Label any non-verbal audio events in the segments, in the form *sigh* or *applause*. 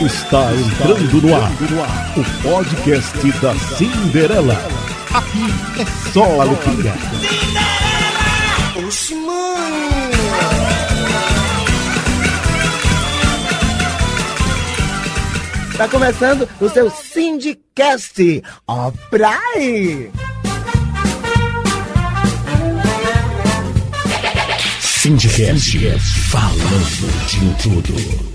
Está entrando no ar o podcast da Cinderela. Aqui é só alegria. Oxi, mano. Tá começando o seu Syndicast. Ó, praia! Syndicast, falando de tudo.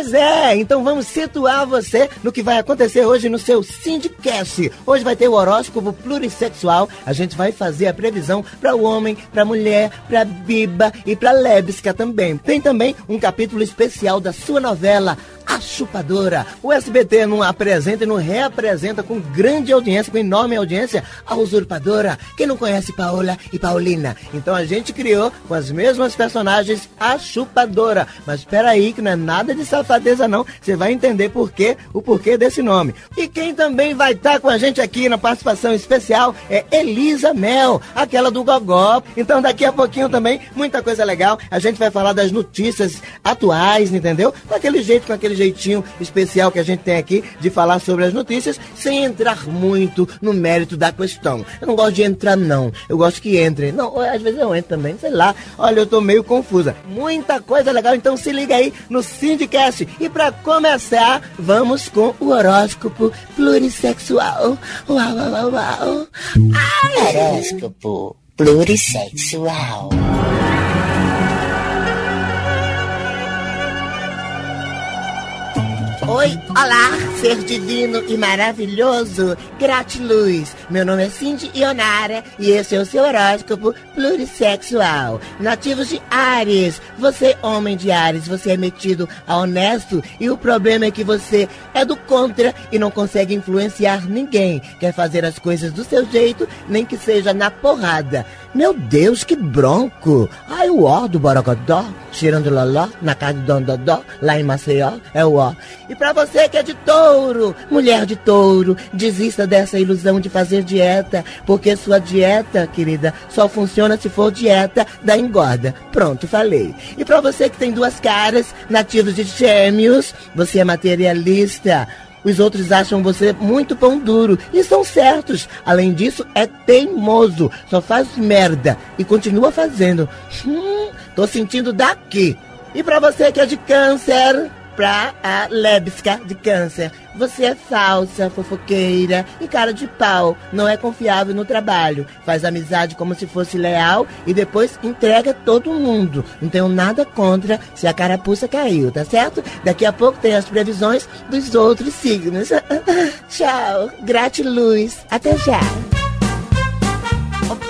Pois é, então vamos situar você no que vai acontecer hoje no seu Syndicast. Hoje vai ter o horóscopo plurissexual. A gente vai fazer a previsão para o homem, para a mulher, para Biba e para Lebska também. Tem também um capítulo especial da sua novela a Chupadora. O SBT não apresenta e não reapresenta com grande audiência, com enorme audiência, a Usurpadora. Quem não conhece Paola e Paulina? Então a gente criou com as mesmas personagens a Chupadora. Mas espera aí que não é nada de safadeza não. Você vai entender por quê, o porquê desse nome. E quem também vai estar tá com a gente aqui na participação especial é Elisa Mel, aquela do Gogó. Então daqui a pouquinho também muita coisa legal. A gente vai falar das notícias atuais, entendeu? Com aquele jeito, com aquele jeitinho especial que a gente tem aqui de falar sobre as notícias, sem entrar muito no mérito da questão. Eu não gosto de entrar, não. Eu gosto que entre. Não, às vezes eu entro também, sei lá. Olha, eu tô meio confusa. Muita coisa legal, então se liga aí no Syndicast. E para começar, vamos com o horóscopo plurissexual. Uau, uau, uau, uau. Horóscopo plurissexual. Oi, olá, ser divino e maravilhoso, gratiluz. Meu nome é Cindy Ionara e esse é o seu horóscopo plurissexual. Nativos de Ares, você homem de Ares, você é metido a honesto e o problema é que você é do contra e não consegue influenciar ninguém. Quer fazer as coisas do seu jeito, nem que seja na porrada. Meu Deus, que bronco! Ai, o ó do Borogodó, cheirando loló, na casa do Dondodó, lá em Maceió, é o ó. E pra você que é de touro, mulher de touro, desista dessa ilusão de fazer dieta, porque sua dieta, querida, só funciona se for dieta da engorda. Pronto, falei. E pra você que tem duas caras, nativos de gêmeos, você é materialista. Os outros acham você muito pão duro e são certos. Além disso, é teimoso, só faz merda e continua fazendo. Hum, tô sentindo daqui. E pra você que é de câncer, pra a Lebska de câncer. Você é falsa, fofoqueira e cara de pau. Não é confiável no trabalho. Faz amizade como se fosse leal e depois entrega todo mundo. Não tenho nada contra se a carapuça caiu, tá certo? Daqui a pouco tem as previsões dos outros signos. *laughs* Tchau. Gratiluz. Até já.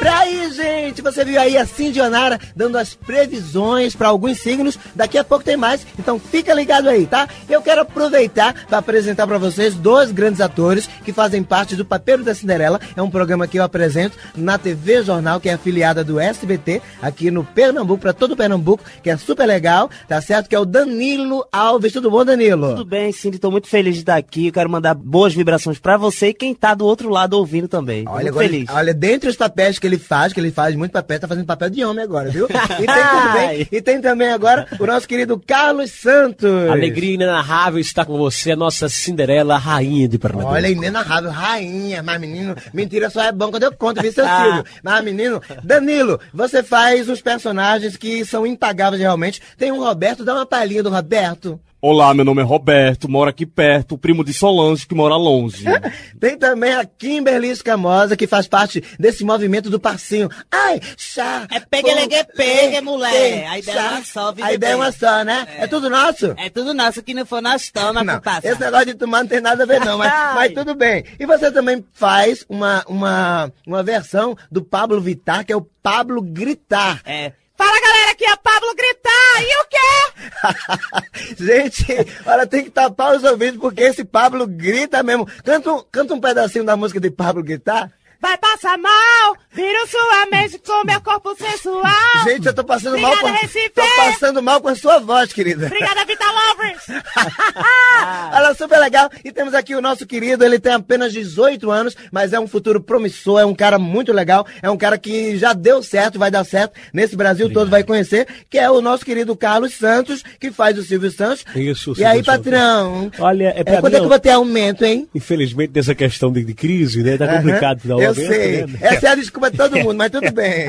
Pra aí, gente, você viu aí a Cindy Onara dando as previsões para alguns signos. Daqui a pouco tem mais, então fica ligado aí, tá? Eu quero aproveitar para apresentar para vocês dois grandes atores que fazem parte do Papeiro da Cinderela. É um programa que eu apresento na TV Jornal, que é afiliada do SBT, aqui no Pernambuco, para todo o Pernambuco, que é super legal, tá certo? Que é o Danilo Alves. Tudo bom, Danilo? Tudo bem, Cindy, tô muito feliz de estar aqui. Eu quero mandar boas vibrações para você e quem tá do outro lado ouvindo também. Olha, muito agora, feliz. olha, dentre os papéis que ele faz, que ele faz muito papel, tá fazendo papel de homem agora, viu? E tem também, *laughs* e tem também agora o nosso querido Carlos Santos. Alegria inenarrável estar com você, a nossa Cinderela, rainha de Pernambuco. Olha, inenarrável, rainha, mas menino, mentira só é bom quando eu conto, viu, seu Silvio? Mas menino, Danilo, você faz os personagens que são impagáveis realmente. Tem um Roberto, dá uma palhinha do Roberto. Olá, meu nome é Roberto, moro aqui perto, primo de Solange que mora longe. *laughs* Tem também a Kimberly Escamosa, que faz parte desse movimento do passinho. Ai, chá. É pega, legue, pega, mulher. A ideia é uma só, A ideia é uma só, né? É, tudo nosso? É tudo nosso, que não for nós toma, Não, compadre. esse negócio de tomar não tem nada a ver não, mas, *laughs* mas tudo bem. E você também faz uma, uma, uma versão do Pablo Vittar, que é o Pablo Gritar. É. Fala, galera, aqui é Pablo Gritar. E o quê? *laughs* Gente, olha, tem que tapar os ouvidos, porque esse Pablo grita mesmo. Canta um, canta um pedacinho da música de Pablo Gritar. Vai passar mal. Viro sua mente com meu corpo sensual. Gente, eu tô passando mal Obrigada, com Recife. Tô passando mal com a sua voz, querida. Obrigada, Vita Lovers. *laughs* Olha, super legal. E temos aqui o nosso querido, ele tem apenas 18 anos, mas é um futuro promissor, é um cara muito legal, é um cara que já deu certo, vai dar certo, nesse Brasil todo vai conhecer, que é o nosso querido Carlos Santos, que faz o Silvio Santos. Isso, E Silvio aí, patrão? Olha, é É, quando mim, é que eu vou ter aumento, hein? Infelizmente, dessa questão de, de crise, né? Tá complicado dar o Eu aumento, sei. né? Essa é a desculpa de todo mundo, mas tudo *laughs* bem.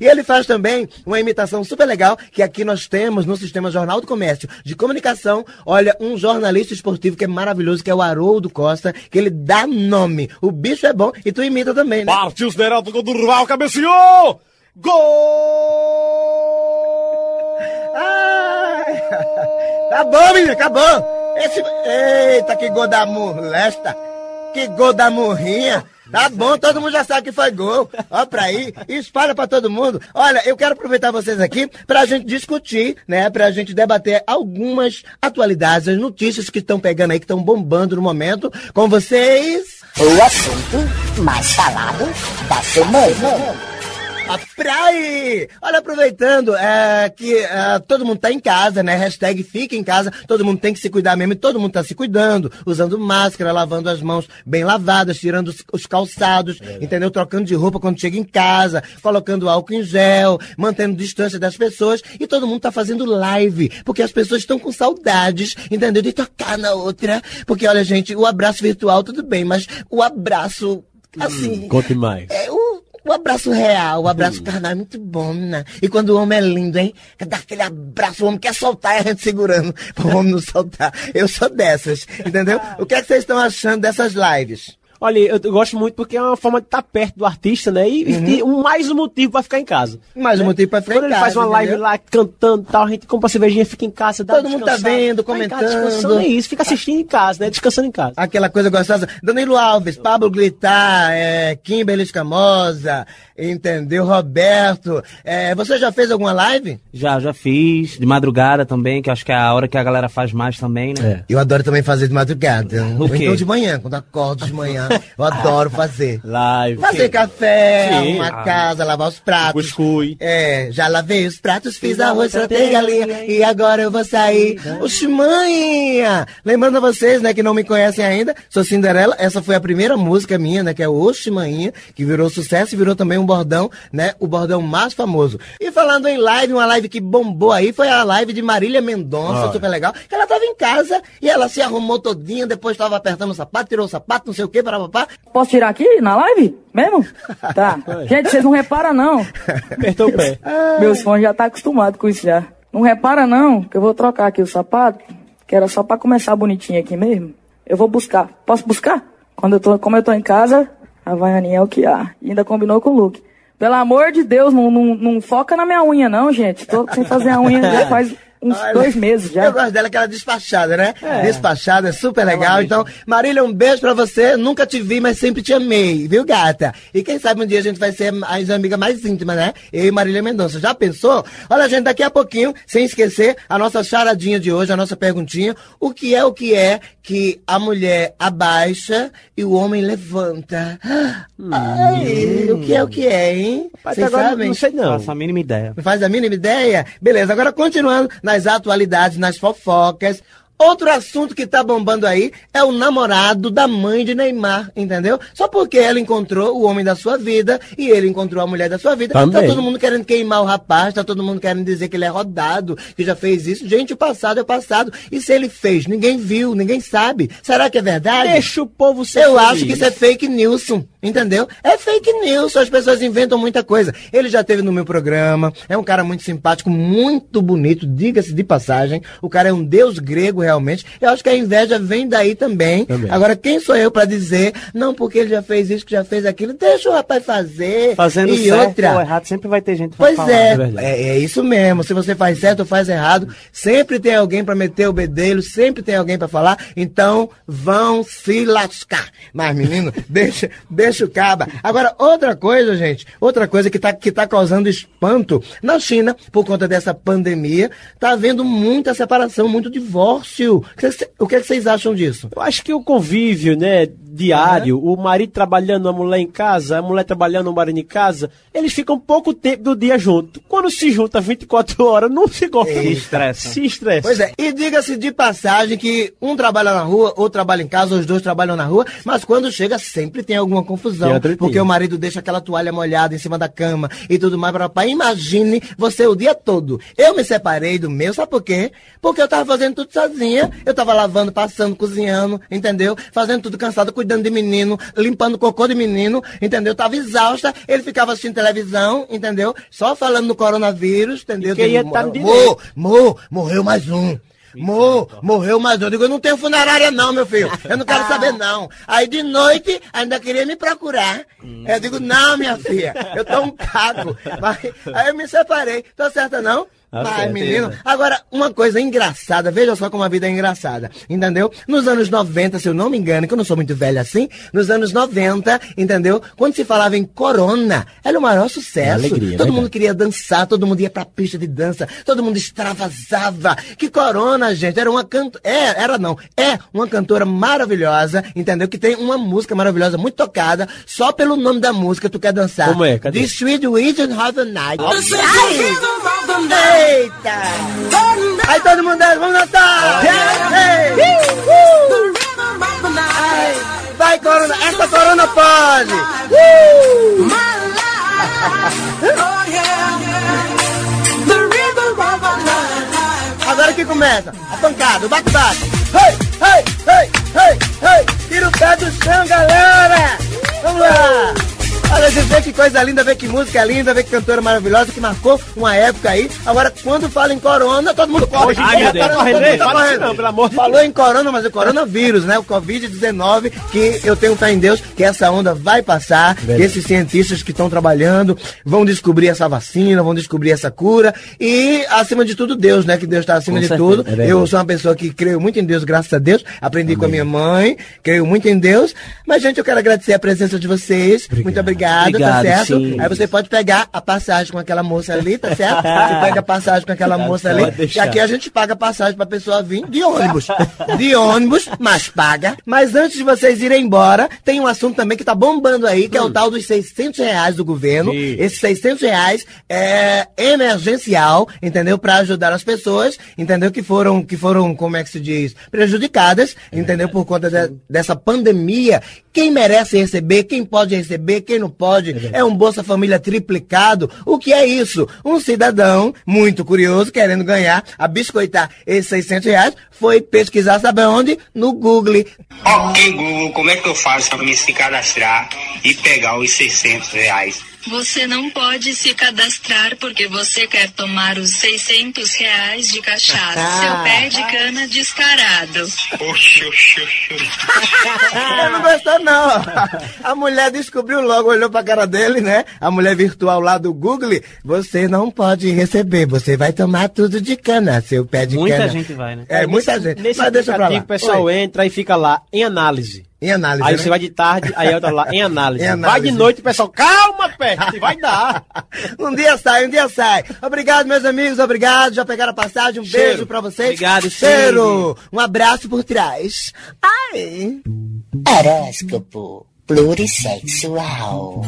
E ele faz também uma imitação super legal que aqui nós temos no sistema Jornal do Comércio de Comunicação. Olha, um jornalista esportivo que é maravilhoso, que é o Haroldo Costa, que ele dá nome. O bicho é bom e tu imita também, né? Partiu o tocou do Durval, cabeceou! Gol! Ai, *laughs* tá bom, menino, acabou. Esse... Eita, que gol da molesta. Que gol da murrinha. Tá bom, todo mundo já sabe que foi gol. Ó pra aí, espalha pra todo mundo. Olha, eu quero aproveitar vocês aqui pra gente discutir, né? Pra gente debater algumas atualidades, as notícias que estão pegando aí, que estão bombando no momento. Com vocês. O assunto mais falado da semana. A praia! Olha, aproveitando é, que é, todo mundo tá em casa, né? Hashtag fica em casa, todo mundo tem que se cuidar mesmo e todo mundo tá se cuidando, usando máscara, lavando as mãos bem lavadas, tirando os, os calçados, entendeu? Trocando de roupa quando chega em casa, colocando álcool em gel, mantendo distância das pessoas e todo mundo tá fazendo live, porque as pessoas estão com saudades, entendeu? De tocar na outra. Porque, olha, gente, o abraço virtual tudo bem, mas o abraço, assim. Conte mais. É, o, o abraço real, o abraço carnal é muito bom, né? E quando o homem é lindo, hein? Dá aquele abraço, o homem quer soltar e a gente segurando *laughs* o homem não soltar. Eu sou dessas, entendeu? O que é que vocês estão achando dessas lives? Olha, eu, gosto muito porque é uma forma de estar perto do artista, né? E, e um, mais um motivo pra ficar em casa. Mais um motivo pra ficar Quando em ele casa, faz uma live entendeu? lá cantando e tal, a gente compra cervejinha, fica em casa, dá Todo mundo tá vendo, casa comentando. descansando, é isso, fica assistindo em casa, né? Descansando em casa. Aquela coisa gostosa. Danilo Alves, Pablo Glittar, é, Kimberly Escamosa, entendeu? Roberto. É, você já fez alguma live? Já, já fiz. De madrugada também, que acho que é a hora que a galera faz mais também, né? Eu adoro também fazer de madrugada. O Ou quê? então de manhã, quando acordo de manhã. Eu adoro fazer. *laughs* Live. Fazer café, Sim. arrumar Ah. casa, lavar os pratos. Cuscuz. É, já lavei os pratos, fiz arroz, tratei galinha e agora eu vou sair. Oxe, manha! Lembrando a vocês, né, que não me conhecem ainda, sou Cinderela. Essa foi a primeira música minha, né, que é o Oxe, manhinha, que virou sucesso e virou também um bordão, né, o bordão mais famoso. E falando em live, uma live que bombou aí foi a live de Marília Mendonça, super legal, que ela tava em casa e ela se arrumou todinha, depois tava apertando o sapato, tirou o sapato, não sei o que, para papá. Posso tirar aqui na live? Mesmo? *laughs* Tá. Gente, vocês não reparam não. Apertou o pé. Meus fãs já tá acostumado com isso já. Não repara não, que eu vou trocar aqui o sapato, que era só pra começar bonitinho aqui mesmo. Eu vou buscar. Posso buscar? Quando eu tô, como eu tô em casa, a Vaianinha é o que há. E ainda combinou com o Luke. Pelo amor de Deus, não, não, não foca na minha unha não, gente. Tô sem fazer a unha já *laughs* faz uns Olha, dois *laughs* meses já. Eu gosto dela, que ela é despachada, né? Despachada, é super legal. Então, Marília, um beijo pra você. Nunca te vi, mas sempre te amei, viu, gata? E quem sabe um dia a gente vai ser as amigas mais íntimas, né? Eu e Marília Mendonça. Já pensou? Olha, gente, daqui a pouquinho, sem esquecer, a nossa charadinha de hoje, a nossa perguntinha. O que é o que é que a mulher abaixa e o homem levanta? Ai, o que é o que é, hein? Mas Vocês agora sabem? não sei não. Faço a mínima ideia. Não faz a mínima ideia? Beleza, agora continuando nas atualidades, nas fofocas. Outro assunto que tá bombando aí é o namorado da mãe de Neymar, entendeu? Só porque ela encontrou o homem da sua vida e ele encontrou a mulher da sua vida. Tá Também. todo mundo querendo queimar o rapaz, tá todo mundo querendo dizer que ele é rodado, que já fez isso. Gente, o passado é passado. E se ele fez? Ninguém viu, ninguém sabe. Será que é verdade? Deixa o povo ser Eu feliz. acho que isso é fake news, entendeu? É fake news, as pessoas inventam muita coisa. Ele já teve no meu programa, é um cara muito simpático, muito bonito, diga-se de passagem. O cara é um deus grego, realmente. Eu acho que a inveja vem daí também. Também. Agora, quem sou eu pra dizer, não, porque ele já fez isso, que já fez aquilo, deixa o rapaz fazer. Fazendo e certo outra. ou errado, sempre vai ter gente pra Pois falar. é, verdade. é, é isso mesmo. Se você faz certo ou faz errado, sempre tem alguém pra meter o bedelho, sempre tem alguém pra falar. Então, vão se lascar. Mas, menino, *laughs* deixa, deixa o caba. Agora, outra coisa, gente, outra coisa que tá, que tá causando espanto na China, por conta dessa pandemia, tá havendo muita separação, muito divórcio. Existiu. O que é que vocês acham disso? Eu acho que o convívio, né, diário, o marido trabalhando, a mulher em casa, a mulher trabalhando, o marido em casa, eles ficam pouco tempo do dia junto. Quando se junta 24 horas, não se gosta. Se estressa. Se estressa. Pois é, e diga-se de passagem que um trabalha na rua, outro trabalha em casa, os dois trabalham na rua, mas quando chega sempre tem alguma confusão. Porque o marido deixa aquela toalha molhada em cima da cama e tudo mais para pai. Imagine você o dia todo. Eu me separei do meu, sabe por quê? Porque eu tava fazendo tudo Eu tava lavando, passando, cozinhando, entendeu? Fazendo tudo cansado, cuidando de menino, limpando cocô de menino, entendeu? Tava exausta. Ele ficava assistindo televisão, entendeu? Só falando no coronavírus, entendeu? E quem ia tá no Mo- direito. Mo, morreu mais um. Mo, morreu mais um. Eu digo, eu não tenho funerária não, meu filho. Eu não quero *laughs* saber não. Aí de noite ainda queria me procurar. Eu digo, não, minha filha, eu tô um caco. *laughs* Aí eu me separei. Tô certa não? Tá Mas, certo. menino, agora, uma coisa engraçada, veja só como a vida é engraçada, entendeu? Nos anos 90, se eu não me engano, que eu não sou muito velho assim, nos anos 90, entendeu? Quando se falava em corona, era o maior sucesso. alegria, todo né, mundo queria dançar, todo mundo ia pra pista de dança, todo mundo extravasava. Que corona, gente, era uma cantora, é, era não, é uma cantora maravilhosa, entendeu? Que tem uma música maravilhosa, muito tocada, só pelo nome da música tu quer dançar. Como é? Cadê? The Sweet Witch of the Night. Ai! Eita! Aí todo mundo dança, vamos! Ai, Vai, Corona! Essa Corona pode! Uh! Agora que começa a pancada, o bate-bate. Hey, hey, hey, hey, hey! Tira o pé do chão, galera! Vamos lá! Olha, você vê que coisa linda, vê que música linda, vê que cantora maravilhosa, que marcou uma época aí. Agora, quando fala em corona, todo mundo corre. Ai, meu Deus. Corre, tá correndo. isso não, pelo amor de Falou em corona, mas o coronavírus, né? O Covid-19, que eu tenho fé em Deus que essa onda vai passar, que esses cientistas que estão trabalhando vão descobrir essa vacina, vão descobrir essa cura e, acima de tudo, Deus, né? Que Deus está acima Com de certeza. tudo. É eu sou uma pessoa que creio muito em Deus, graças a Deus. Aprendi com a minha mãe, creio muito em Deus. Mas, gente, eu quero agradecer a presença de vocês. Muito obrigado, tá Obrigado, certo? sim. Aí você pode pegar a passagem com aquela moça ali, tá certo? *laughs* Você pega a passagem com aquela moça ali. E aqui a gente paga passagem pra pessoa vir de ônibus. De ônibus, mas paga. Mas antes de vocês irem embora, tem um assunto também que tá bombando aí, que é o tal dos 600 reais do governo. Sim. Esses 600 reais é emergencial, entendeu? Pra ajudar as pessoas, entendeu? Que foram, que foram, como é que se diz? Prejudicadas, entendeu? Por conta de- dessa pandemia. Quem merece receber, quem pode receber, quem não pode. É um Bolsa Família triplicado. O que é isso? Um cidadão muito curioso, querendo ganhar, a biscoitar esses 600 reais, foi pesquisar, sabe onde? No Google. Ok, Google, como é que eu faço para me cadastrar e pegar os 600 reais? Você não pode se cadastrar porque você quer tomar os 600 reais de cachaça. Seu pé de cana descarado. Oxi, oxi, oxi. Ele não gostou, não. A mulher descobriu logo, olhou pra cara dele, né? A mulher virtual lá do Google. Você não pode receber, você vai tomar tudo de cana, seu pé de Muita cana. gente vai, né? É, muita gente. Nesse Mas deixa pra lá. o pessoal Oi. entra e fica lá em análise. Em análise, Aí né? você vai de tarde, aí outra lá em análise. Em Vai análise. de noite, o pessoal, calma, vai dar. *laughs* um dia sai, um dia sai. Obrigado, meus amigos, obrigado. Já pegaram a passagem, um Cheiro. beijo pra vocês. Obrigado, Cheiro. Um abraço por trás. Ai. Horóscopo plurissexual.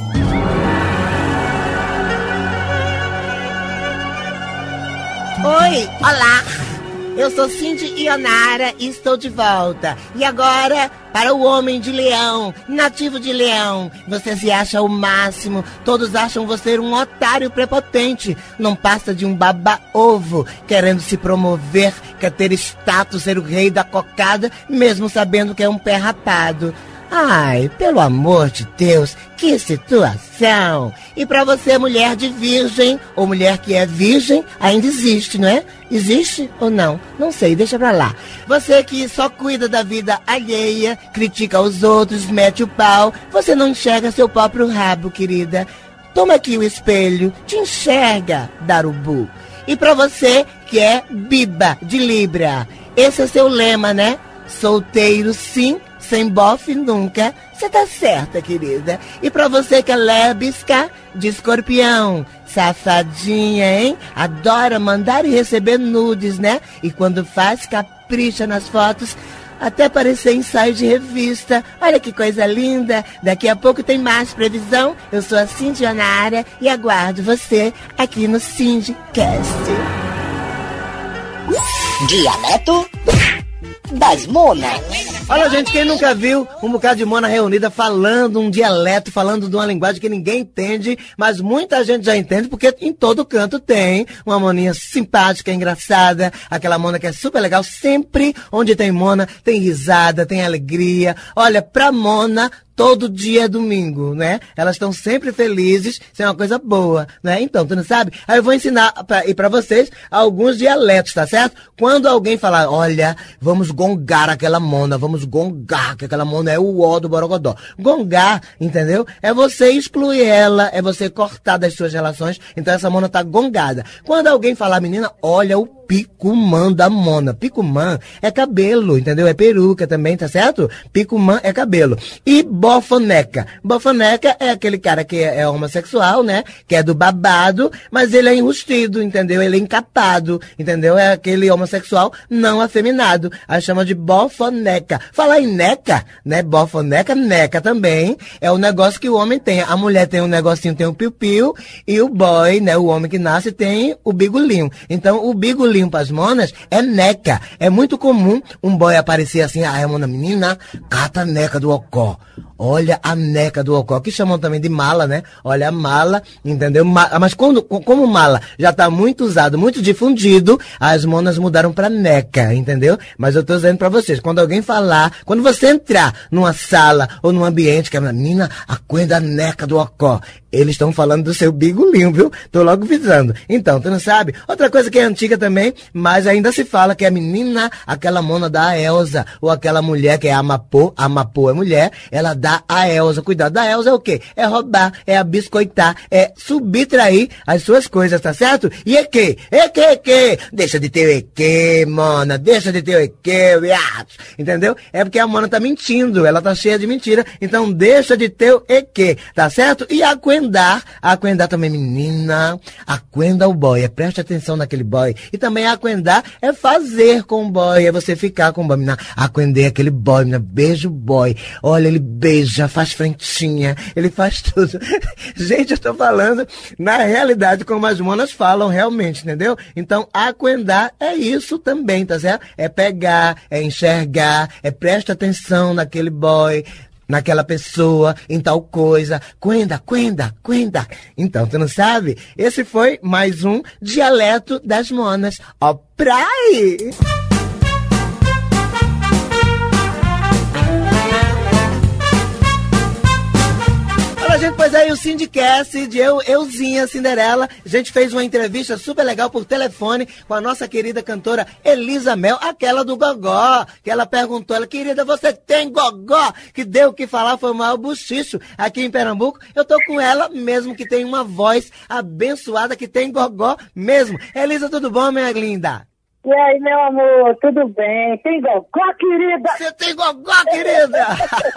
Oi, olá. Eu sou Cindy Ionara e estou de volta. E agora, para o homem de leão, nativo de leão. Você se acha o máximo, todos acham você um otário prepotente. Não passa de um baba-ovo, querendo se promover, quer ter status, ser o rei da cocada, mesmo sabendo que é um pé rapado. Ai, pelo amor de Deus, que situação! E pra você, mulher de virgem, ou mulher que é virgem, ainda existe, não é? Existe ou não? Não sei, deixa pra lá. Você que só cuida da vida alheia, critica os outros, mete o pau, você não enxerga seu próprio rabo, querida. Toma aqui o espelho, te enxerga, Darubu. E pra você que é biba de Libra, esse é seu lema, né? Solteiro sim, sem bofe nunca. Você tá certa, querida. E pra você que é lébisca de escorpião, safadinha, hein? Adora mandar e receber nudes, né? E quando faz, capricha nas fotos. Até parecer ensaio de revista. Olha que coisa linda. Daqui a pouco tem mais previsão. Eu sou a Cindy Onara e aguardo você aqui no Cindycast. Dialeto das Monas. Olha, gente, quem nunca viu um bocado de mona reunida falando um dialeto, falando de uma linguagem que ninguém entende, mas muita gente já entende, porque em todo canto tem uma moninha simpática, engraçada, aquela mona que é super legal. Sempre onde tem mona, tem risada, tem alegria. Olha, pra mona, todo dia é domingo, né? Elas estão sempre felizes, isso é uma coisa boa, né? Então, tu não sabe? Aí eu vou ensinar pra, e para vocês alguns dialetos, tá certo? Quando alguém falar, olha, vamos gongar aquela mona, vamos gongar, que aquela mona é o ó do Borogodó. Gongar, entendeu? É você excluir ela, é você cortar das suas relações, então essa mona tá gongada. Quando alguém falar, menina, olha o picumã da mona. Picumã é cabelo, entendeu? É peruca também, tá certo? Picumã é cabelo. E bofoneca. Bofoneca é aquele cara que é, é homossexual, né? Que é do babado, mas ele é enrustido, entendeu? Ele é encapado, entendeu? É aquele homossexual não afeminado. A chama de bofoneca. Falar em neca, né? Bofoneca, neca também. É o negócio que o homem tem. A mulher tem um negocinho, tem um piu-piu, e o boy, né? O homem que nasce tem o bigolinho. Então, o bigolinho limpa as monas é neca. É muito comum um boy aparecer assim, ah, é uma menina, cata a neca do ocó. Olha a neca do ocó, que chamam também de mala, né? Olha a mala, entendeu? Ma mas quando, como mala já está muito usado, muito difundido, as monas mudaram para neca, entendeu? Mas eu estou dizendo para vocês, quando alguém falar, quando você entrar numa sala ou num ambiente que é menina, a coisa da neca do ocó, eles estão falando do seu bigolinho, viu? Tô logo visando. Então, tu não sabe? Outra coisa que é antiga também, mas ainda se fala que a menina, aquela mona da Elsa, ou aquela mulher que é Amapô, Amapô é mulher, ela dá a Elsa. Cuidado, da Elsa é o quê? É roubar, é abiscoitar, é subtrair as suas coisas, tá certo? E é que? É que, é que? Deixa de ter o EQ, mona, deixa de ter o EQ, viado. Entendeu? É porque a mona tá mentindo, ela tá cheia de mentira, então deixa de ter o EQ, tá certo? E Aquendar, Aquendar também, menina, Aquenda o boy, é, preste atenção naquele boy. E também Aquendar é fazer com o boy, é você ficar com o boy, menina, Aquendar é aquele boy, menina, beijo boy. Olha, ele beija, faz frentinha, ele faz tudo. *laughs* Gente, eu tô falando na realidade como as monas falam realmente, entendeu? Então, Aquendar é isso também, tá certo? É pegar, é enxergar, é presta atenção naquele boy, naquela pessoa, em tal coisa. Quenda, quenda, quenda. Então, tu não sabe? Esse foi mais um dialeto das monas. Ó, praia! Gente, pois aí o Syndicast de eu, euzinha Cinderela. A gente fez uma entrevista super legal por telefone com a nossa querida cantora Elisa Mel, aquela do Gogó, que ela perguntou, ela, querida, você tem Gogó? Que deu o que falar, foi o maior buchicho aqui em Pernambuco. Eu tô com ela, mesmo que tem uma voz abençoada, que tem Gogó mesmo. Elisa, tudo bom, minha linda? E aí, meu amor, tudo bem? Tem gogó, querida? Você tem gogó, querida?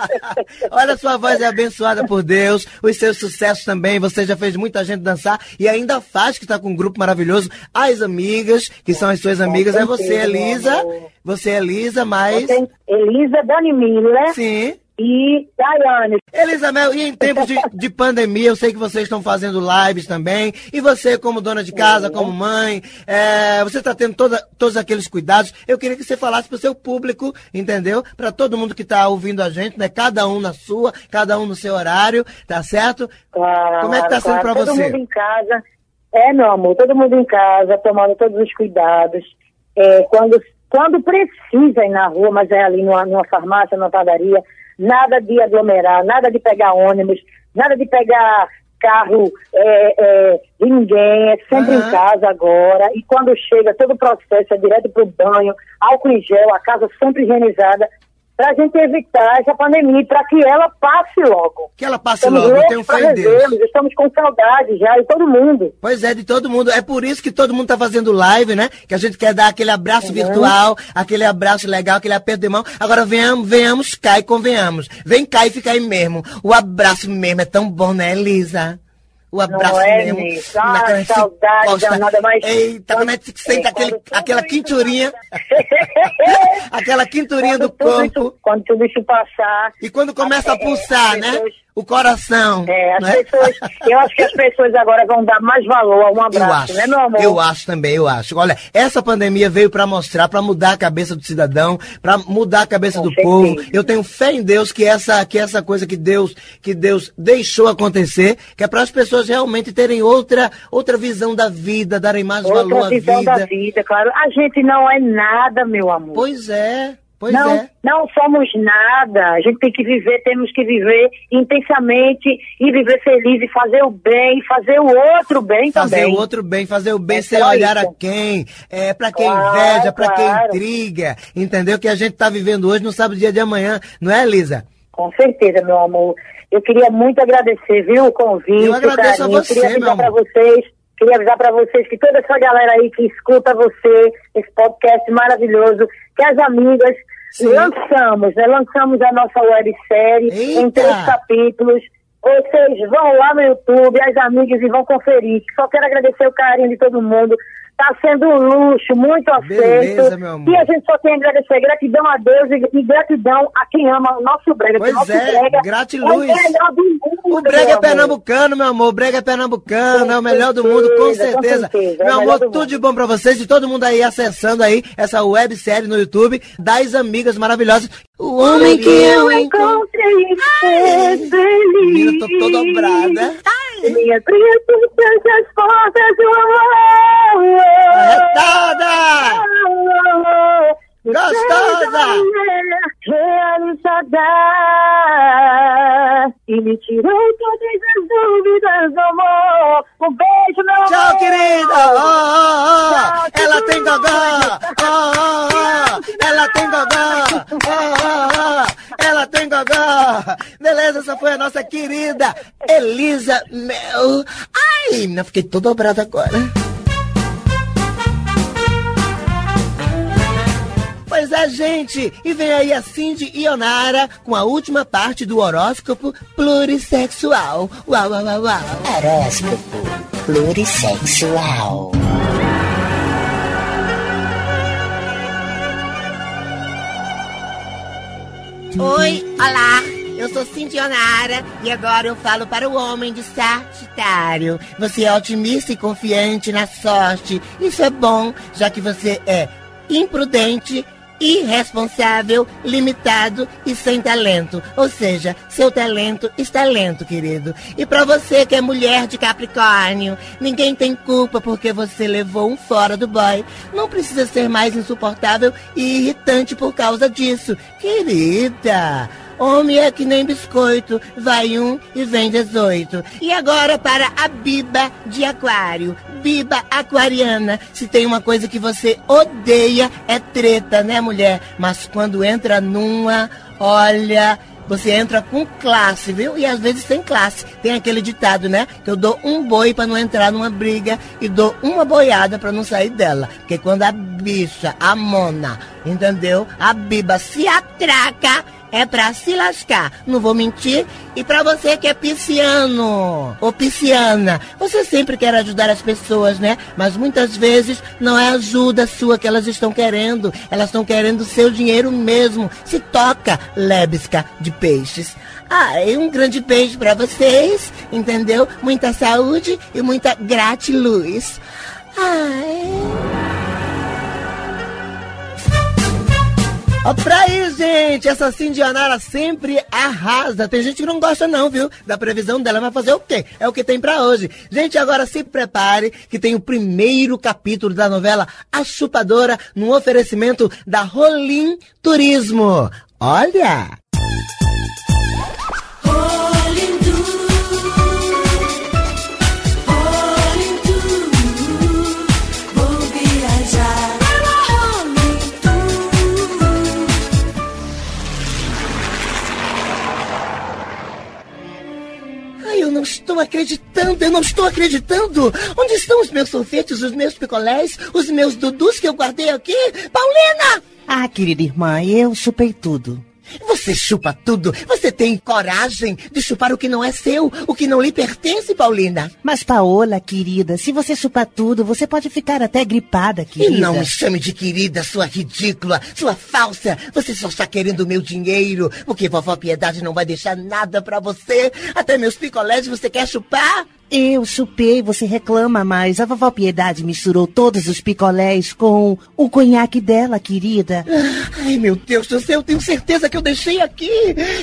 *laughs* Olha, sua voz é abençoada por Deus, os seus sucessos também, você já fez muita gente dançar e ainda faz, que está com um grupo maravilhoso. As amigas, que são as suas amigas, é você, Elisa. Você, Elisa, mais... Elisa Dani Miller. Sim e Daiane. Elisabel, e em tempos de, de, pandemia, eu sei que vocês estão fazendo lives também, e você como dona de casa, como mãe, é, você está tendo toda, todos aqueles cuidados. Eu queria que você falasse para o seu público, entendeu? Para todo mundo que está ouvindo a gente, né? Cada um na sua, cada um no seu horário, tá certo? Claro, como é que está sendo para você? Todo mundo em casa. É, meu amor, todo mundo em casa, tomando todos os cuidados. É, quando, quando precisa ir na rua, mas é ali numa, numa farmácia, numa padaria, nada de aglomerar, nada de pegar ônibus, nada de pegar carro é, é, de ninguém, é sempre uhum. em casa agora. E quando chega, todo o processo é direto para o banho, álcool em gel, a casa sempre higienizada para a gente evitar essa pandemia, para que ela passe logo. Que ela passe estamos logo, eu tenho fé em Deus. Estamos com saudade já de todo mundo. Pois é, de todo mundo. É por isso que todo mundo está fazendo live, né? Que a gente quer dar aquele abraço uhum. virtual, aquele abraço legal, aquele aperto de mão. Agora venhamos, venhamos cá e convenhamos. Vem cá e fica aí mesmo. O abraço mesmo é tão bom, né, Elisa? O abraço é, mesmo. Na Ah, se saudade danada, mas- Eita, como é que senta É, aquele, aquela quinturinha, *laughs* aquela quinturinha do corpo. isso- Quando tudo isso passar. E quando começa a pulsar, né? pessoas- O coração. É, as não é? pessoas, eu acho que as pessoas agora vão dar mais valor a um Eu abraço, acho, né, meu amor? eu acho também, eu acho. Olha, essa pandemia veio pra mostrar, pra mudar a cabeça do cidadão, pra mudar a cabeça Com do certeza. povo. Eu tenho fé em Deus que essa, que essa coisa que Deus, que Deus deixou acontecer, que é para as pessoas realmente terem outra, outra visão da vida, darem mais valor Outra à visão vida. da vida, claro. A gente não é nada, meu amor. Pois é, pois não, é. não somos nada. A gente tem que viver, temos que viver intensamente e viver feliz e fazer o bem, fazer o outro bem Fazer também. o outro bem, fazer o bem É sem olhar isso. a quem, é para quem Claro, inveja, para quem claro. intriga, entendeu? Que a gente tá vivendo hoje, não sabe o dia de amanhã, não é, Elisa? Com certeza, meu amor. Eu queria muito agradecer, viu, o convite, Eu agradeço o a carinho. você, queria meu amor. vocês, queria avisar para vocês que toda essa galera aí que escuta você, esse podcast maravilhoso, que as amigas Sim. lançamos, né? Lançamos a nossa websérie em Eita! três capítulos. Vocês vão lá no YouTube, as amigas, e vão conferir. Só quero agradecer o carinho de todo mundo. Tá sendo um luxo, muito aceito. Beleza, meu amor. E a gente só tem a agradecer gratidão a Deus e, e gratidão a quem ama o nosso brega. Pois nosso é, brega gratiluz. É o melhor do mundo, O brega é pernambucano, meu amor. O brega é pernambucano, Com é o melhor do mundo, com certeza, com certeza. é Meu melhor amor, do tudo de bom pra vocês e todo mundo aí acessando aí essa websérie no YouTube das amigas maravilhosas. O homem que eu encontrei feliz. Menina, tô toda dobrada. Minha tristeza, as portas do amor. Arretada! Gostosa! Realizada e me tirou todas as dúvidas do amor. Um beijo, meu amor. Tchau, querida! Oh, oh, oh. Tchau, Ela tem gogó! Oh, oh, oh. Ela tem gogó! Tem gogó! Beleza, essa foi a nossa querida Elisa Mel. Ai, menina, fiquei toda dobrada agora. Pois é, gente, e vem aí a Cindy Ionara com a última parte do horóscopo plurissexual. Uau, uau, uau, uau. Horóscopo plurissexual. Oi, olá, eu sou Cindy Onara e agora eu falo para o homem de Sagitário. Você é otimista e confiante na sorte. Isso é bom, já que você é imprudente, irresponsável, limitado e sem talento. Ou seja, seu talento está lento, querido. E para você que é mulher de Capricórnio, ninguém tem culpa porque você levou um fora do boy. Não precisa ser mais insuportável e irritante por causa disso, querida. Homem é que nem biscoito, vai um e vem 18. E agora para a Biba de Aquário. Biba aquariana. Se tem uma coisa que você odeia, é treta, né, mulher? Mas quando entra numa, olha. Você entra com classe, viu? E às vezes sem classe. Tem aquele ditado, né? Que eu dou um boi pra não entrar numa briga e dou uma boiada pra não sair dela. Porque quando a bicha, a mona, entendeu? A biba se atraca, é pra se lascar. Não vou mentir. E pra você que é pisciano ou pisciana, você sempre quer ajudar as pessoas, né? Mas muitas vezes não é ajuda sua que elas estão querendo. Elas estão querendo seu dinheiro mesmo. Se toca, lebesca de peixes. Ah, e um grande beijo pra vocês, entendeu? Muita saúde e muita gratiluz. Ai. Ó, pra aí, gente! Essa Cindionara sempre arrasa. Tem gente que não gosta, não, viu? Da previsão dela, vai fazer o quê? É o que tem pra hoje. Gente, agora se prepare que tem o primeiro capítulo da novela A Chupadora no oferecimento da Rolim Turismo. Olha! Não estou acreditando, eu não estou acreditando. Onde estão os meus sorvetes, os meus picolés, os meus dudus que eu guardei aqui? Paulina! Ah, querida irmã, eu chupei tudo. Você chupa tudo. Você tem coragem de chupar o que não é seu, o que não lhe pertence, Paulina. Mas, Paola, querida, se você chupar tudo, você pode ficar até gripada, querida. E não me chame de querida, sua ridícula, sua falsa. Você só está querendo o meu dinheiro, porque vovó Piedade não vai deixar nada pra você. Até meus picolés você quer chupar? Eu chupei, você reclama, mas a vovó Piedade misturou todos os picolés com o conhaque dela, querida. Ai, meu Deus do céu, eu tenho certeza que eu deixei aqui.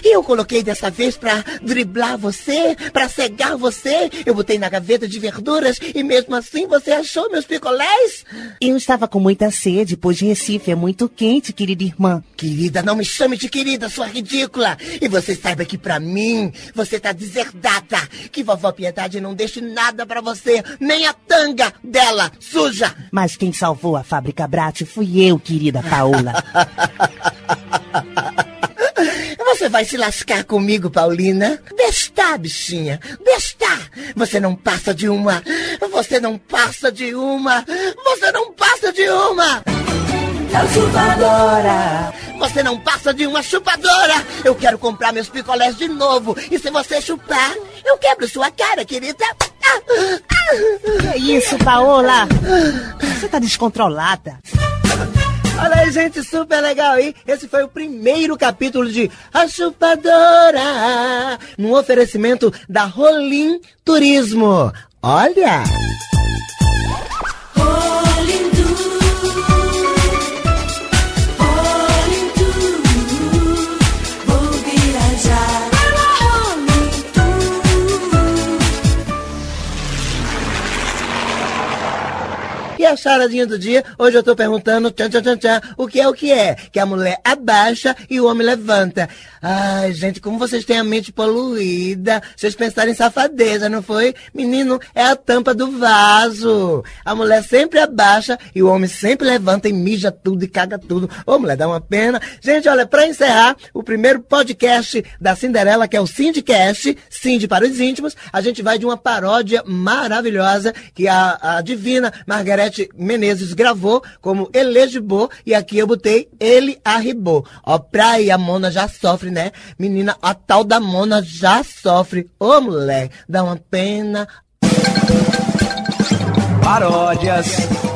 E eu coloquei dessa vez pra driblar você, pra cegar você. Eu botei na gaveta de verduras e mesmo assim você achou meus picolés? Eu estava com muita sede, pois Recife é muito quente, querida irmã. Querida, não me chame de querida, sua ridícula. E você saiba que pra mim, você tá deserdada. Que vovó Piedade não deixe nada pra você, nem a tanga dela, suja. Mas quem salvou a fábrica Brat fui eu, querida Paola. *laughs* Você vai se lascar comigo, Paulina? Bestar, bichinha. Bestar. Você não passa de uma. Você não passa de uma. Você não passa de uma. É chupadora. Você não passa de uma chupadora. Eu quero comprar meus picolés de novo. E se você chupar, eu quebro sua cara, querida. Ah, Que é isso, Paola? Você tá descontrolada. Olha aí, gente, super legal, hein? Esse foi o primeiro capítulo de A Chupadora, num oferecimento da Rolim Turismo. Olha! Charadinha do dia, hoje eu tô perguntando, tchan, tchan, tchan, tchan, o que é o que é? Que a mulher abaixa e o homem levanta. Ai, gente, como vocês têm a mente poluída. Vocês pensaram em safadeza, não foi? Menino, é a tampa do vaso. A mulher sempre abaixa e o homem sempre levanta e mija tudo e caga tudo. Ô, mulher, dá uma pena. Gente, olha, pra encerrar, o primeiro podcast da Cinderela, que é o Cindycast, Cindy para os íntimos, a gente vai de uma paródia maravilhosa que a, a divina Margarete Menezes gravou como Elegibô e aqui eu botei Ele Arribou. Ó, praia, a Mona já sofre, né? Menina, a tal da Mona já sofre. Ô, mulher, dá uma pena. Paródias.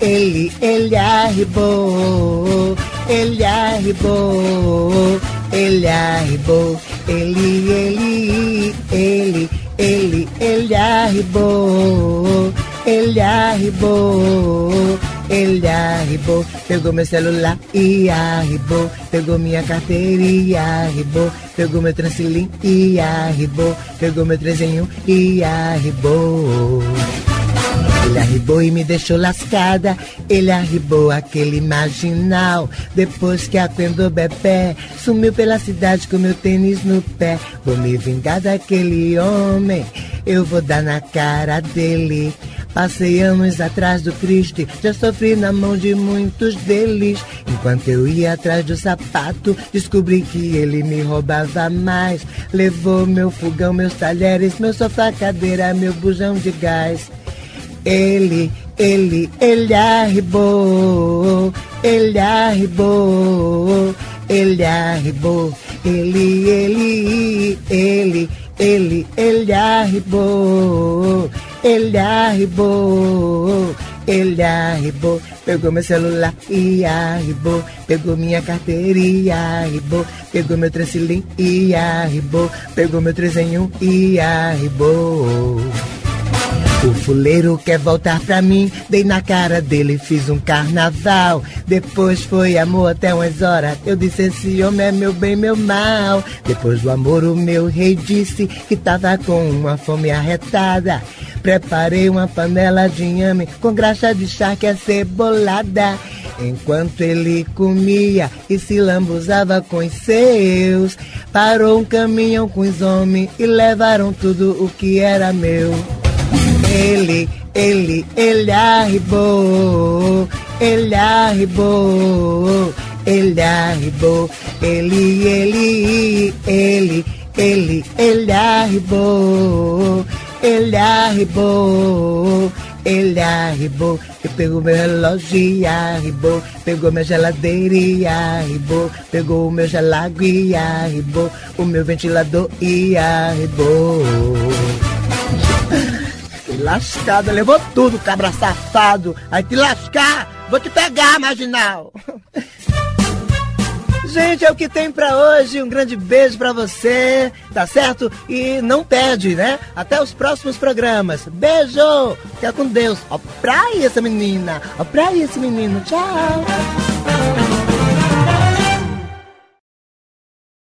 Ele, ele, arribou, ele arribou, ele arribou, ele, ele, ele, ele, ele arribou, ele arribou, ele arribou, pegou meu celular e arribou, pegou minha carteira e arribou, pegou meu transilim e arribou, pegou meu trezenho e arribou. Ele arribou e me deixou lascada. Ele arribou aquele marginal. Depois que acendou bebê, sumiu pela cidade com meu tênis no pé. Vou me vingar daquele homem. Eu vou dar na cara dele. Passei anos atrás do Cristo, já sofri na mão de muitos deles. Enquanto eu ia atrás do sapato, descobri que ele me roubava mais. Levou meu fogão, meus talheres, meu sofá, cadeira, meu bujão de gás. Ele, ele, ele arribou, ele arribou, ele arribou, ele, ele, ele, ele, ele arribou, ele arribou, ele arribou, pegou meu celular e arribou, pegou minha carteira e arribou, pegou meu transilim e arribou, pegou meu trezenho e arribou. O fuleiro quer voltar pra mim, dei na cara dele, fiz um carnaval. Depois foi amor até umas horas, eu disse esse homem é meu bem, meu mal. Depois do amor o meu rei disse que tava com uma fome arretada. Preparei uma panela de inhame com graxa de charque e cebolada. Enquanto ele comia e se lambuzava com os seus, parou um caminhão com os homens e levaram tudo o que era meu. Ele, ele, ele arribou, ele arribou, ele arribou, ele, ele, ele, Ele, ele arribou, ele arribou, ele arribou. E pegou meu relógio e arribou. Pegou minha geladeira e arribou. Pegou o meu gelago e arribou. O meu ventilador e arribou. Lascada, levou tudo, cabra safado. Aí te lascar, vou te pegar, marginal. *laughs* Gente, é o que tem pra hoje. Um grande beijo pra você, tá certo? E não perde, né? Até os próximos programas. Beijo! Fica com Deus. Ó, pra essa menina. Ó, pra esse menino. Tchau.